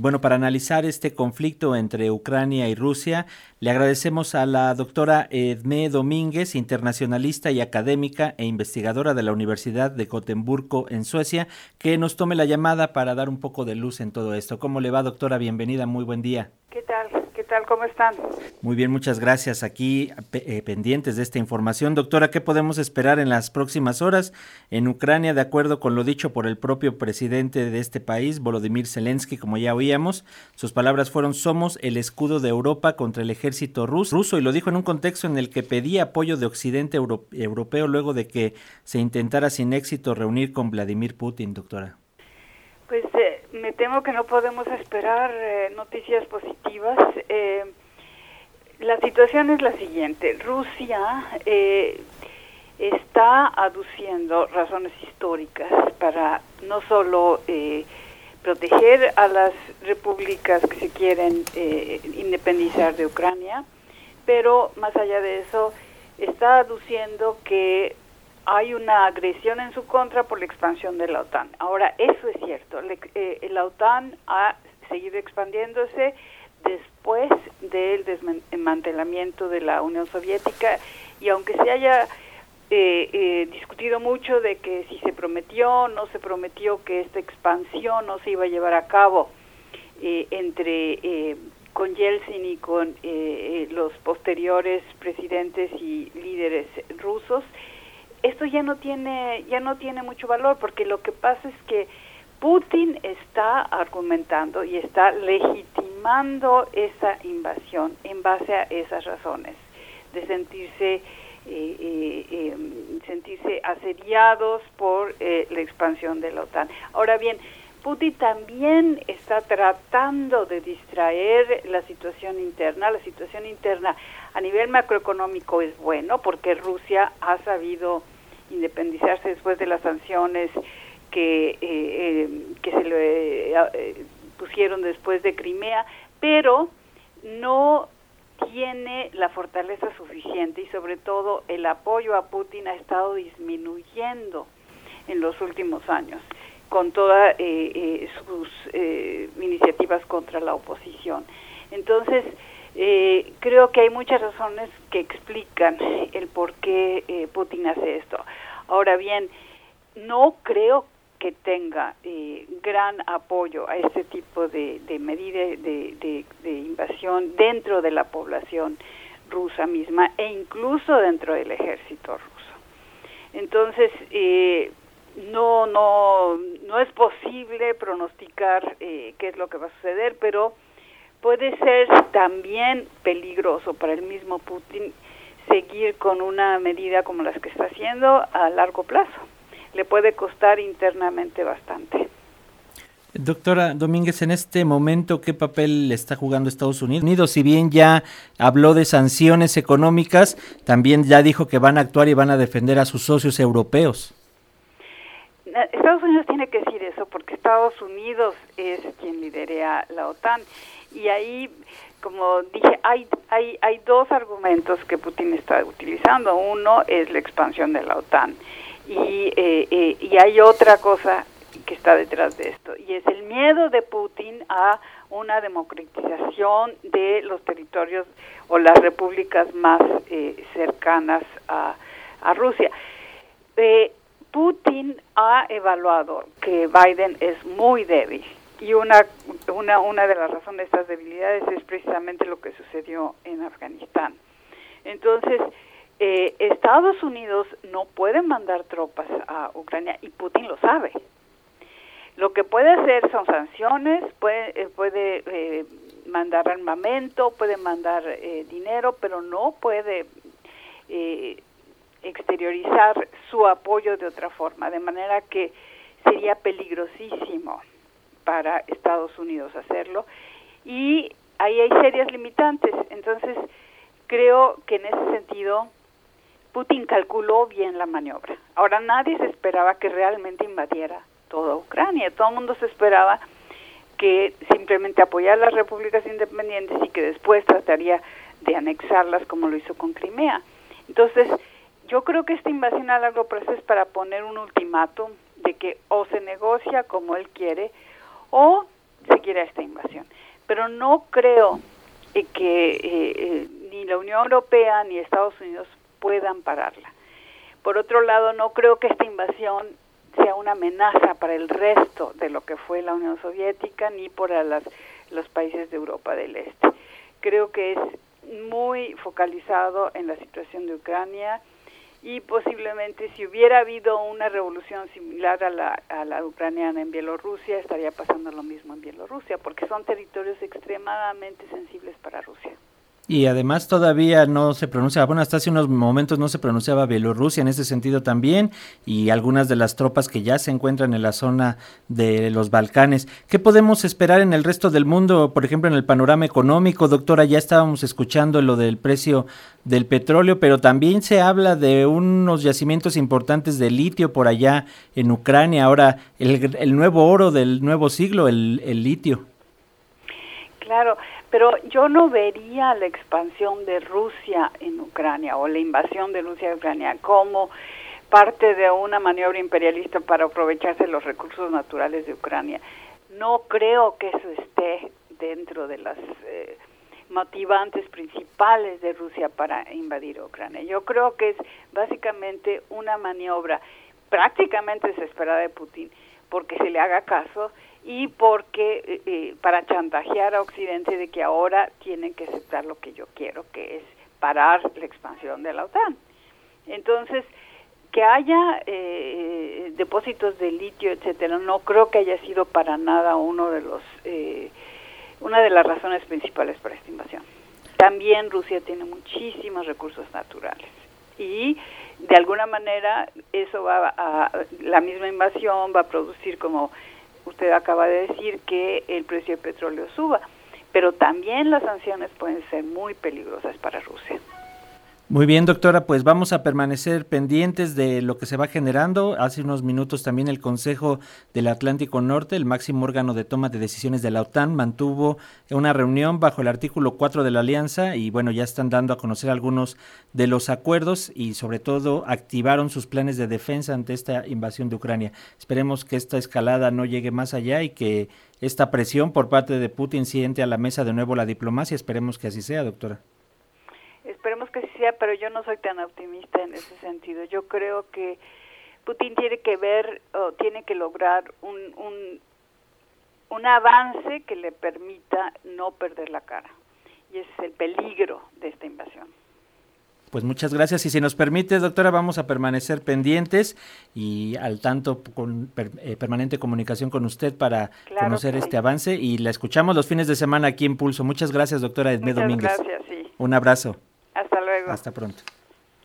Bueno, para analizar este conflicto entre Ucrania y Rusia, le agradecemos a la doctora Edmé Domínguez, internacionalista y académica e investigadora de la Universidad de Gotemburgo en Suecia, que nos tome la llamada para dar un poco de luz en todo esto. ¿Cómo le va, doctora? Bienvenida, muy buen día. ¿Qué ¿Cómo están? Muy bien, muchas gracias. Aquí eh, pendientes de esta información. Doctora, ¿qué podemos esperar en las próximas horas en Ucrania, de acuerdo con lo dicho por el propio presidente de este país, Volodymyr Zelensky, como ya oíamos? Sus palabras fueron, somos el escudo de Europa contra el ejército ruso, y lo dijo en un contexto en el que pedía apoyo de Occidente europeo luego de que se intentara sin éxito reunir con Vladimir Putin, doctora. Pues eh, me temo que no podemos esperar eh, noticias positivas. Eh, la situación es la siguiente. Rusia está aduciendo razones históricas para no solo proteger a las repúblicas que se quieren independizar de Ucrania, pero más allá de eso, está aduciendo que hay una agresión en su contra por la expansión de la OTAN. Ahora, eso es cierto. Eh, la OTAN ha seguido expandiéndose después del desmantelamiento de la Unión Soviética y aunque se haya eh, eh, discutido mucho de que si se prometió no se prometió que esta expansión no se iba a llevar a cabo entre con Yeltsin y con los posteriores presidentes y líderes rusos, esto ya no tiene ya no tiene mucho valor porque lo que pasa es que Putin está argumentando y está legitimando esa invasión en base a esas razones de sentirse eh, eh, em, sentirse asediados por eh, la expansión de la OTAN. Ahora bien, Putin también está tratando de distraer la situación interna. La situación interna a nivel macroeconómico es bueno porque Rusia ha sabido independizarse después de las sanciones que, eh, eh, que se le eh, pusieron después de Crimea, pero no tiene la fortaleza suficiente y sobre todo el apoyo a Putin ha estado disminuyendo en los últimos años con todas sus iniciativas contra la oposición. Entonces, eh, creo que hay muchas razones que explican el por qué eh, Putin hace esto. Ahora bien, no creo que tenga eh, gran apoyo a este tipo de, de medida de, de, invasión dentro de la población rusa misma e incluso dentro del ejército ruso. Entonces, eh, no, no, no es posible pronosticar eh, qué es lo que va a suceder, pero puede ser también peligroso para el mismo Putin seguir con una medida como las que está haciendo a largo plazo. Le puede costar internamente bastante. Doctora Domínguez, en este momento, ¿qué papel está jugando Estados Unidos? Si bien ya habló de sanciones económicas, también ya dijo que van a actuar y van a defender a sus socios europeos. Estados Unidos tiene que decir eso porque Estados Unidos es quien lidera la OTAN y ahí como dije hay hay hay dos argumentos que Putin está utilizando uno es la expansión de la OTAN y eh, eh, y hay otra cosa que está detrás de esto y es el miedo de Putin a una democratización de los territorios o las repúblicas más eh, cercanas a, a Rusia. Putin ha evaluado que Biden es muy débil y una, una, una de las razones de estas debilidades es precisamente lo que sucedió en Afganistán. Entonces, eh, Estados Unidos no puede mandar tropas a Ucrania y Putin lo sabe. Lo que puede hacer son sanciones, puede, eh, puede eh, mandar armamento, puede mandar dinero, pero no puede exteriorizar su apoyo de otra forma, de manera que sería peligrosísimo para Estados Unidos hacerlo y ahí hay serias limitantes. Entonces, creo que en ese sentido Putin calculó bien la maniobra. Ahora nadie se esperaba que realmente invadiera toda Ucrania, todo el mundo se esperaba que simplemente apoyara a las repúblicas independientes y que después trataría de anexarlas como lo hizo con Crimea. Entonces, yo creo que esta invasión a largo plazo es para poner un ultimátum de que o se negocia como él quiere o siguiera esta invasión. Pero no creo que ni la Unión Europea ni Estados Unidos puedan pararla. Por otro lado, no creo que esta invasión sea una amenaza para el resto de lo que fue la Unión Soviética ni para las, los países de Europa del Este. Creo que es muy focalizado en la situación de Ucrania y posiblemente si hubiera habido una revolución similar a la, a la ucraniana en Bielorrusia, estaría pasando lo mismo en Bielorrusia, porque son territorios extremadamente sensibles para Rusia. Y además todavía no se pronuncia, bueno, hasta hace unos momentos no se pronunciaba Bielorrusia en ese sentido también, y algunas de las tropas que ya se encuentran en la zona de los Balcanes. ¿Qué podemos esperar en el resto del mundo, por ejemplo, en el panorama económico? Doctora, ya estábamos escuchando lo del precio del petróleo, pero también se habla de unos yacimientos importantes de litio por allá en Ucrania, ahora el, el nuevo oro del nuevo siglo, el, el litio. Claro, pero yo no vería la expansión de Rusia en Ucrania o la invasión de Rusia en Ucrania como parte de una maniobra imperialista para aprovecharse los recursos naturales de Ucrania. No creo que eso esté dentro de las eh, motivantes principales de Rusia para invadir Ucrania. Yo creo que es básicamente una maniobra prácticamente desesperada de Putin porque se le haga caso y porque eh, eh, para chantajear a Occidente de que ahora tienen que aceptar lo que yo quiero, que es parar la expansión de la OTAN. Entonces, que haya eh, depósitos de litio, etcétera, no creo que haya sido para nada uno de los una de las razones principales para esta invasión. También Rusia tiene muchísimos recursos naturales y de alguna manera eso va a la misma invasión va a producir como usted acaba de decir que el precio del petróleo suba, pero también las sanciones pueden ser muy peligrosas para Rusia. Muy bien, doctora, pues vamos a permanecer pendientes de lo que se va generando. Hace unos minutos también el Consejo del Atlántico Norte, el máximo órgano de toma de decisiones de la OTAN, mantuvo una reunión bajo el artículo 4 de la alianza y bueno, ya están dando a conocer algunos de los acuerdos y sobre todo activaron sus planes de defensa ante esta invasión de Ucrania. Esperemos que esta escalada no llegue más allá y que esta presión por parte de Putin siente a la mesa de nuevo la diplomacia. Esperemos que así sea, doctora. Pero yo no soy tan optimista en ese sentido. Yo creo que Putin tiene que ver o tiene que lograr un, un, un avance que le permita no perder la cara. Y ese es el peligro de esta invasión. Pues muchas gracias y si nos permite, doctora, vamos a permanecer pendientes y al tanto con eh, permanente comunicación con usted para conocer este avance y la escuchamos los fines de semana aquí en Pulso. Muchas gracias, doctora Edmé Domínguez. Gracias, sí. Un abrazo. Hasta luego. Hasta pronto.